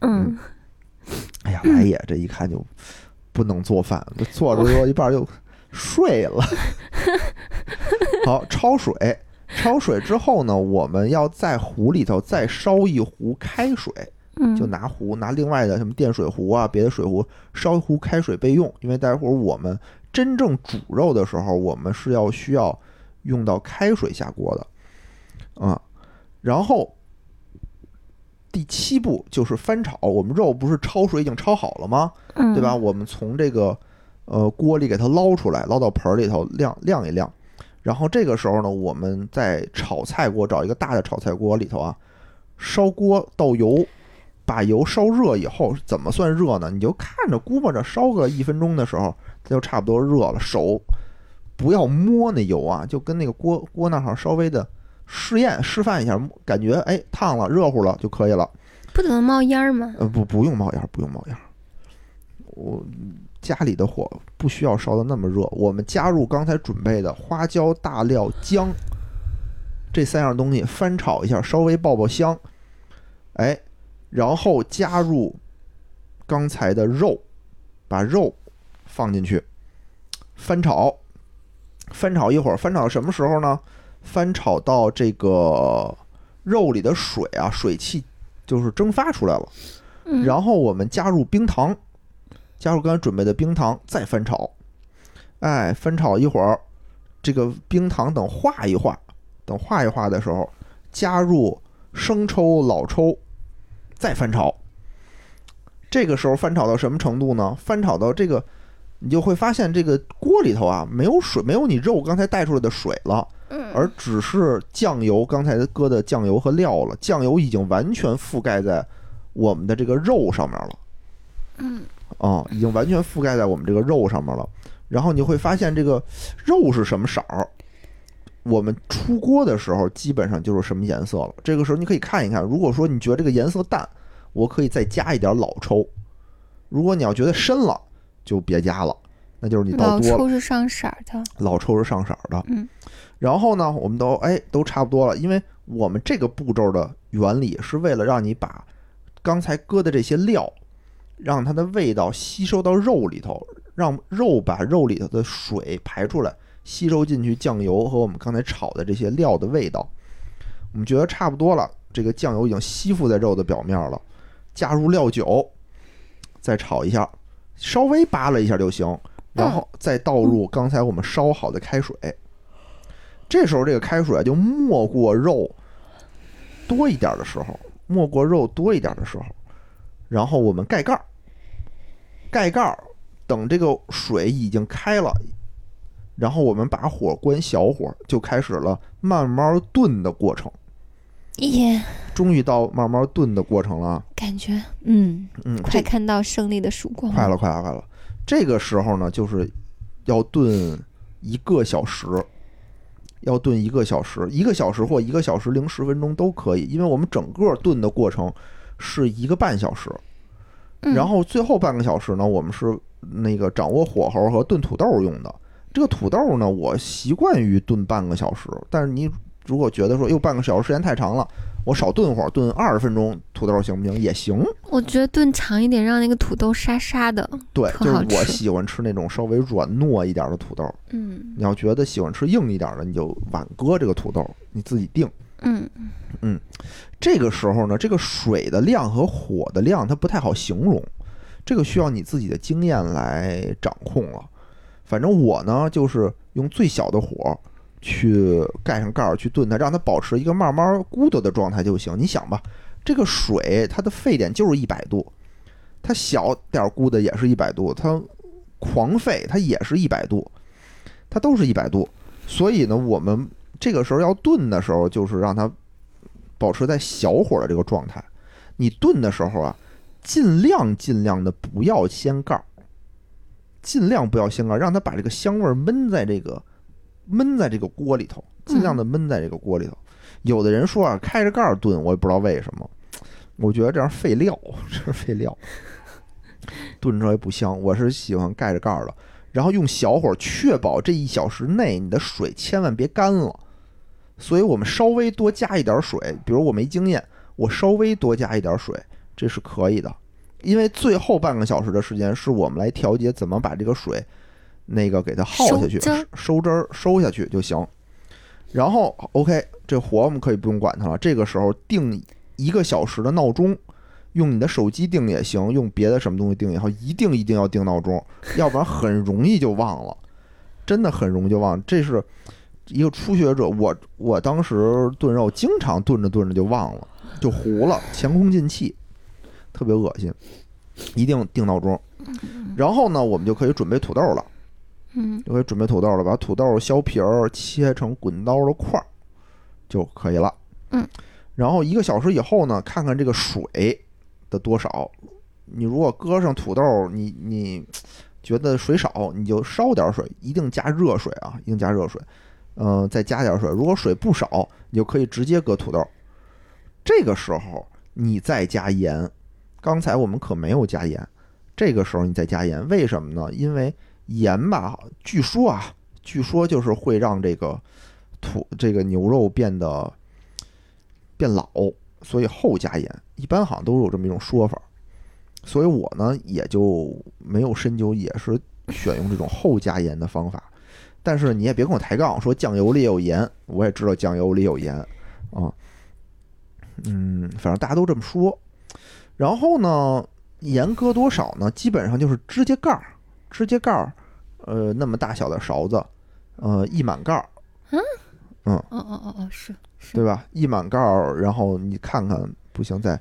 嗯哎呀，来也这一看就不能做饭，这做着做一半就睡了。好，焯水，焯水之后呢，我们要在壶里头再烧一壶开水，嗯，就拿壶，拿另外的什么电水壶啊，别的水壶烧一壶开水备用。因为待会儿我们真正煮肉的时候，我们是要需要用到开水下锅的，啊，然后第七步就是翻炒。我们肉不是焯水已经焯好了吗？嗯对吧？？我们从这个呃锅里给它捞出来，捞到盆儿里头晾晾一晾。然后这个时候呢，我们在炒菜锅找一个大的炒菜锅里头啊，烧锅倒油，把油烧热以后，怎么算热呢？你就看着估摸着烧个一分钟的时候，它就差不多热了。手不要摸那油啊，就跟那个锅锅那儿稍微的试验示范一下，感觉哎烫了热乎了就可以了。不怎么冒烟儿吗？呃，不，不用冒烟儿，不用冒烟儿。我家里的火不需要烧的那么热，我们加入刚才准备的花椒、大料、姜这三样东西，翻炒一下，稍微爆爆香。哎，然后加入刚才的肉，把肉放进去，翻炒，翻炒一会儿，翻炒到什么时候呢？翻炒到这个肉里的水啊，水汽就是蒸发出来了。嗯，然后我们加入冰糖，加入刚才准备的冰糖，再翻炒，哎，翻炒一会儿，这个冰糖等化一化，等化一化的时候，加入生抽、老抽，再翻炒。这个时候翻炒到什么程度呢？翻炒到这个，你就会发现这个锅里头啊，没有水，没有你肉刚才带出来的水了。嗯，而只是酱油，刚才搁的酱油和料了，酱油已经完全覆盖在我们的这个肉上面了。嗯啊、已经完全覆盖在我们这个肉上面了。然后你会发现这个肉是什么色儿，我们出锅的时候基本上就是什么颜色了。这个时候你可以看一看，如果说你觉得这个颜色淡，我可以再加一点老抽；如果你要觉得深了，就别加了，那就是你倒多了。抽是上色儿的。老抽是上色儿的。嗯，然后呢，我们都哎都差不多了，因为我们这个步骤的原理是为了让你把刚才搁的这些料，让它的味道吸收到肉里头，让肉把肉里头的水排出来，吸收进去酱油和我们刚才炒的这些料的味道。我们觉得差不多了，这个酱油已经吸附在肉的表面了，加入料酒，再炒一下，稍微扒拉一下就行，然后再倒入刚才我们烧好的开水。这时候这个开水啊就没过肉多一点的时候，没过肉多一点的时候，然后我们盖盖儿，盖盖儿，等这个水已经开了，然后我们把火关小火，就开始了慢慢炖的过程。耶，终于到慢慢炖的过程了，感觉嗯，嗯，快看到胜利的曙光，快了，快了，快了。这个时候呢，就是要炖一个小时，要炖一个小时，一个小时或一个小时零十分钟都可以，因为我们整个炖的过程是一个半小时，嗯然后最后半个小时呢，我们是那个掌握火候和炖土豆用的。这个土豆呢，我习惯于炖半个小时，但是你如果觉得说，哟，半个小时时间太长了，我少炖会儿，炖二十分钟土豆行不行？也行。我觉得炖长一点，让那个土豆沙沙的，对，就是我喜欢吃那种稍微软糯一点的土豆。嗯你要觉得喜欢吃硬一点的，你就晚搁这个土豆，你自己定。嗯嗯这个时候呢，这个水的量和火的量它不太好形容，这个需要你自己的经验来掌控了。反正我呢，就是用最小的火去盖上盖儿去炖它，让它保持一个慢慢咕嘟的状态就行。你想吧，这个水它的沸点就是一百度，它小点儿咕的也是一百度，它狂沸它也是一百度，它都是一百度。所以呢，我们这个时候要炖的时候，就是让它保持在小火的这个状态。你炖的时候啊，尽量尽量的不要掀盖儿，尽量不要掀盖儿，让它把这个香味儿闷在这个闷在这个锅里头，尽量的闷在这个锅里头。有的人说啊，开着盖儿炖，我也不知道为什么，我觉得这样费料，这是费料，炖出来不香。我是喜欢盖着盖儿的，然后用小火，确保这一小时内你的水千万别干了。所以我们稍微多加一点水，比如我没经验，我稍微多加一点水，这是可以的。因为最后半个小时的时间是我们来调节怎么把这个水那个给它耗下去，收汁儿收下去就行。然后 OK，这火我们可以不用管它了。这个时候定一个小时的闹钟，用你的手机定也行，用别的什么东西定也好，一定一定要定闹钟，要不然很容易就忘了，真的很容易就忘。这是一个初学者，我我当时炖肉经常炖着炖着就忘了，就糊了，前功尽弃，特别恶心。一定定闹钟，然后呢，我们就可以准备土豆了。嗯就可以准备土豆了，把土豆削皮儿，切成滚刀的块儿就可以了。嗯，然后一个小时以后呢，看看这个水的多少。你如果搁上土豆，你你觉得水少，你就烧点水，一定加热水啊，一定加热水。嗯、再加点水。如果水不少，你就可以直接搁土豆。这个时候你再加盐，刚才我们可没有加盐，这个时候你再加盐，为什么呢？因为盐吧，据说啊，据说就是会让这个土这个牛肉变得变老，所以后加盐。一般好像都有这么一种说法，所以我呢也就没有深究，也是选用这种后加盐的方法。但是你也别跟我抬杠，说酱油里有盐，我也知道酱油里有盐啊。嗯，反正大家都这么说。然后呢，盐搁多少呢？基本上就是指甲盖儿，指甲盖儿，呃，那么大小的勺子，呃，一满盖儿，嗯嗯哦哦哦哦，是是，对吧？一满盖儿，然后你看看，不行再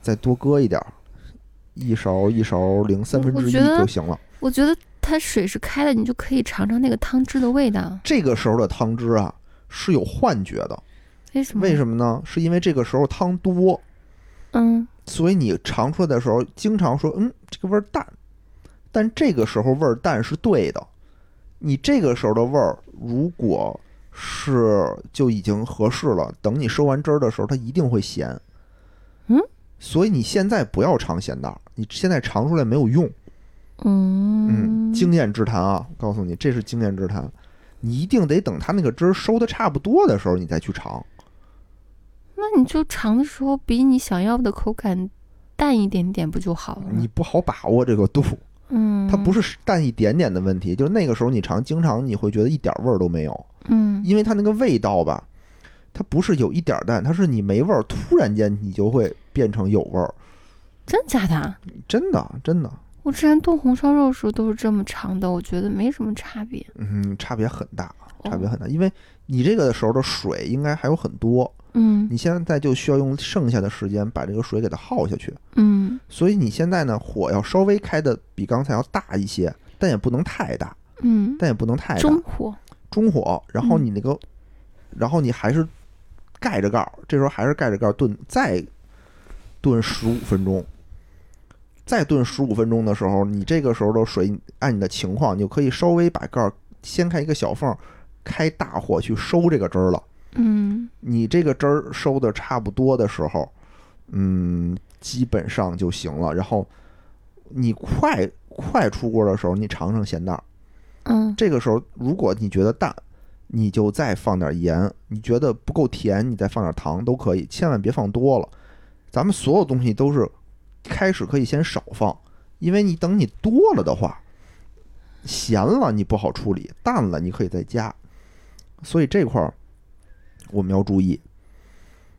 再多搁一点儿，一勺一勺零三分之一就行了。我觉得它水是开的，你就可以尝尝那个汤汁的味道。这个时候的汤汁啊是有幻觉的，为什么？为什么呢？是因为这个时候汤多，嗯所以你尝出来的时候，经常说，嗯，这个味儿淡，但这个时候味儿淡是对的。你这个时候的味儿，如果是就已经合适了，等你收完汁儿的时候，它一定会咸。嗯，所以你现在不要尝咸淡儿，你现在尝出来没有用。嗯嗯，经验之谈啊，告诉你，这是经验之谈。你一定得等它那个汁儿收的差不多的时候，你再去尝。那你就尝的时候比你想要的口感淡一点点不就好了吗？你不好把握这个度，嗯，它不是淡一点点的问题，就是那个时候你尝，经常你会觉得一点味儿都没有。嗯因为它那个味道吧，它不是有一点儿淡，它是你没味儿，突然间你就会变成有味儿，真假的？真的真的，我之前炖红烧肉时候都是这么尝的，我觉得没什么差别。嗯，差别很大，差别哦。很大，因为你这个时候的水应该还有很多，嗯。你现在就需要用剩下的时间把这个水给它耗下去，嗯。所以你现在呢火要稍微开的比刚才要大一些，但也不能太大，嗯，但也不能太大，中火。中火，然后嗯。你那个，然后你还是盖着盖儿，这时候还是盖着盖儿炖，再炖十五分钟，再炖十五分钟的时候，你这个时候的水，按你的情况，你就可以稍微把盖儿掀开一个小缝，开大火去收这个汁儿了。嗯你这个汁儿收的差不多的时候，嗯，基本上就行了。然后你快快出锅的时候，你尝尝咸淡儿。嗯这个时候，如果你觉得淡，你就再放点盐；你觉得不够甜，你再放点糖都可以，千万别放多了。咱们所有东西都是开始可以先少放，因为你等你多了的话，咸了你不好处理，淡了你可以再加。所以这块儿我们要注意。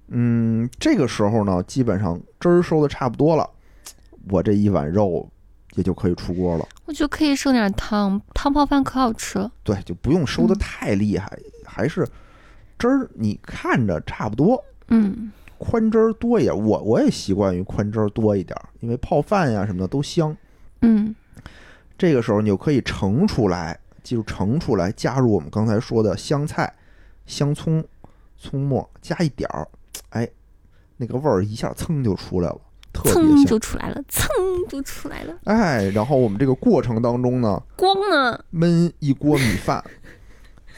嗯，这个时候呢，基本上汁儿收的差不多了，我这一碗肉也就可以出锅了。我觉得可以剩点汤，汤泡饭可好吃了。对，就不用收的嗯太厉害，还是汁儿你看着差不多，嗯宽汁儿多一点。我我也习惯于宽汁儿多一点儿，因为泡饭呀什么的都香。嗯这个时候你就可以盛出来，记住盛出来，加入我们刚才说的香菜、香葱、葱末，加一点儿，哎，那个味儿一下噌就出来了，特别噌香。就出来了，噌就出来了。哎，然后我们这个过程当中呢，光呢？焖一锅米饭，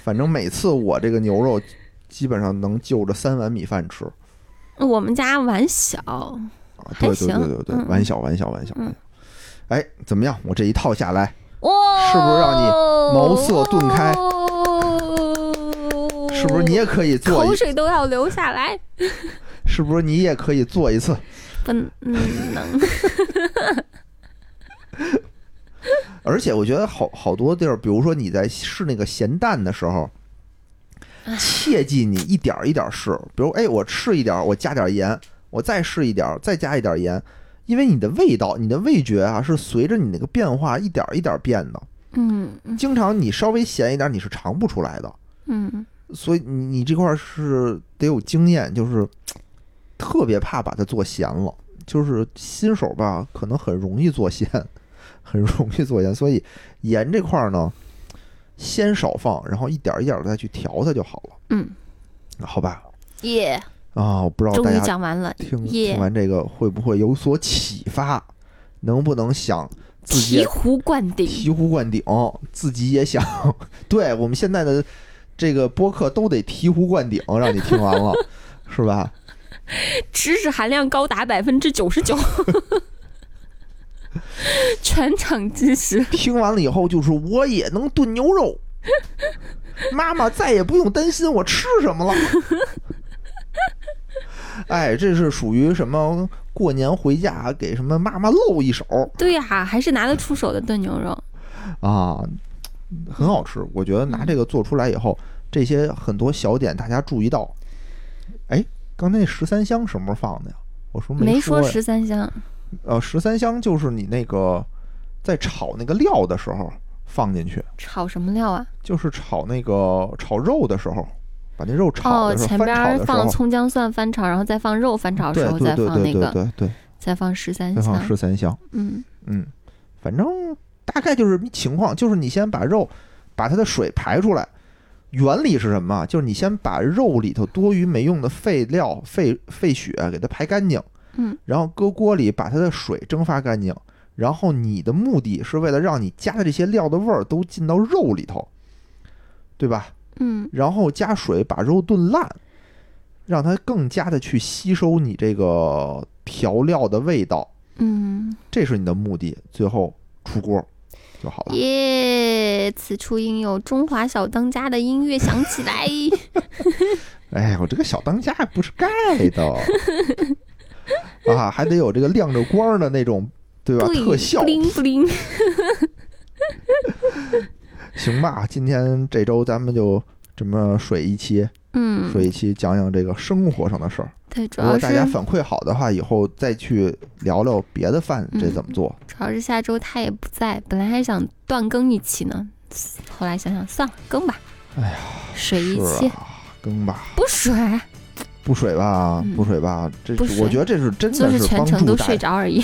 反正每次我这个牛肉基本上能就着三碗米饭吃我们家碗小，啊！对对对对对碗，嗯碗小碗小碗小。嗯哎，怎么样？我这一套下来，哇，是不是让你茅塞顿开哦是不是你也可以做一？口水都要流下来？是不是你也可以做一次？不能，而且我觉得好好多地儿，比如说你在试那个咸淡的时候，切记你一点儿一点儿试。比如，哎，我试一点儿，我加点盐，我再试一点儿，再加一点儿盐，因为你的味道、你的味觉啊，是随着你那个变化一点儿一点儿变的。嗯经常你稍微咸一点儿，你是尝不出来的。嗯所以你你这块儿是得有经验，就是特别怕把它做咸了。就是新手吧，可能很容易做咸，很容易做咸。所以盐这块儿呢，先少放，然后一点儿一点再去调它就好了，嗯，好吧？耶，啊，我不知道大家讲完了，听听完这个会不会有所启发，能不能想自己醍醐灌顶。醍醐灌顶，自己也想。对我们现在的这个播客都得醍醐灌顶，让你听完了，是吧？知识含量高达百分之九十九，全场知识。听完了以后就是我也能炖牛肉，妈妈再也不用担心我吃什么了。哎，这是属于什么？过年回家给什么妈妈露一手对呀、还是拿得出手的炖牛肉。啊，很好吃。我觉得拿这个做出来以后，这些很多小点大家注意到。哎，刚才那十三香什么时候放的呀？我说没说呀十三香，呃，十三香就是你那个在炒那个料的时候放进去，炒什么料啊？就是炒那个炒肉的时候，把那肉炒哦，前边儿放，葱姜蒜翻炒，然后再放肉翻炒的时候再对对对放那个，对对对，再放十三再放香。十三香，嗯嗯，反正大概就是情况，就是你先把肉把它的水排出来。原理是什么？就是你先把肉里头多余没用的废料、废废血给它排干净，嗯，然后搁锅里把它的水蒸发干净，然后你的目的是为了让你加的这些料的味儿都进到肉里头，对吧？嗯然后加水把肉炖烂，让它更加的去吸收你这个调料的味道，嗯，这是你的目的。最后出锅就好了。耶！此处应有中华小当家的音乐响起来。哎，我这个小当家不是盖的啊，还得有这个亮着光的那种，对吧？对，特效不灵不灵。行吧？今天这周咱们就这么水一期，嗯，水一期讲讲这个生活上的事儿。对，主如果要是大家反馈好的话，以后再去聊聊别的饭这嗯怎么做。主要是下周他也不在，本来还想断更一期呢，后来想想算了，更吧。哎呀，水一期啊，更吧，不水，不水吧，嗯不水吧，这我觉得这是真就是的是全程都。睡着而已。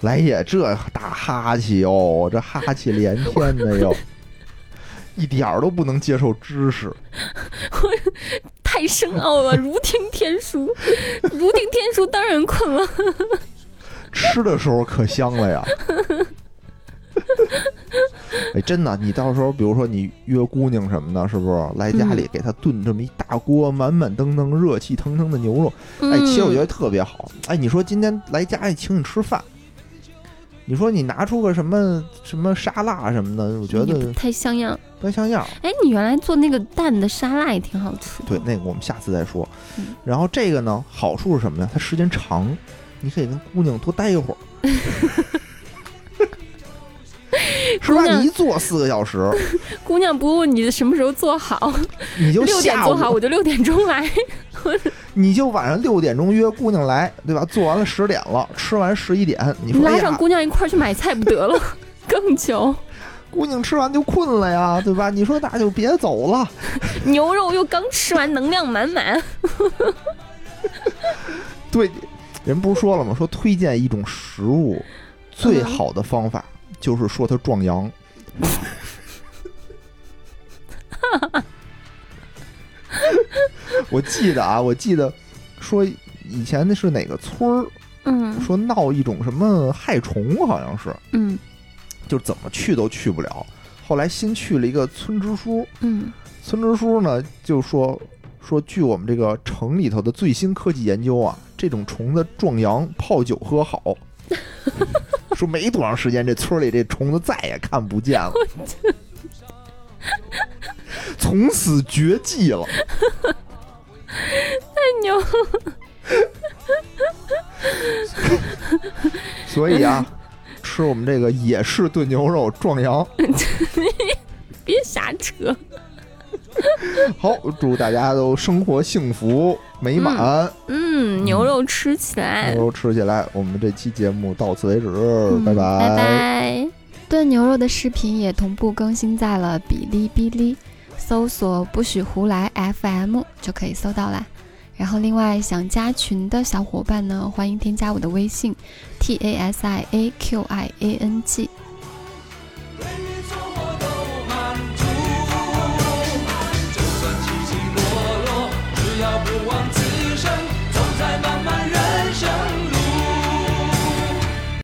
来也这大哈气哟，这哈气连天的哟，一点儿都不能接受知识。太深奥了，如听天书，如听天书，当然困了。吃的时候可香了呀！哎，真的，你到时候比如说你约姑娘什么的，是不是来家里给她炖这么一大锅满满登登、热气腾腾的牛肉？哎，其实我觉得得特别好。哎，你说今天来家里请你吃饭，你说你拿出个什么什么沙拉什么的，我觉得不太像样。不像样。哎，你原来做那个蛋的沙拉也挺好吃的。对，那个我们下次再说嗯。然后这个呢，好处是什么呀？它时间长，你可以跟姑娘多待一会儿。是吧？你一坐四个小时，姑娘不问你什么时候做好，你就六点下做好，我就六点钟来。你就晚上六点钟约姑娘来，对吧？做完了十点了，吃完十一点，你说拉上姑娘一块儿去买菜不得了，更久。姑娘吃完就困了呀，对吧？你说那就别走了。牛肉又刚吃完，能量满满。对，人不是说了吗？说推荐一种食物，最嗯好的方法就是说他壮阳。我记得啊，我记得说以前那是哪个村儿，嗯说闹一种什么害虫，好像是，嗯就怎么去都去不了。后来新去了一个村支书，嗯，村支书呢就说说，据我们这个城里头的最新科技研究啊，这种虫子壮阳，泡酒喝好。说没多长时间，这村里这虫子再也看不见了，从此绝迹了。太牛！所以啊，吃我们这个野式炖牛肉壮阳。别瞎扯。好，祝大家都生活幸福美满，嗯，牛肉吃起来。牛肉吃起来。我们这期节目到此为止，嗯拜拜拜。炖牛肉的视频也同步更新在了哔哩哔哩，搜索“不许胡来 FM” 就可以搜到啦。然后，另外想加群的小伙伴呢，欢迎添加我的微信 t a s i a q i a n g。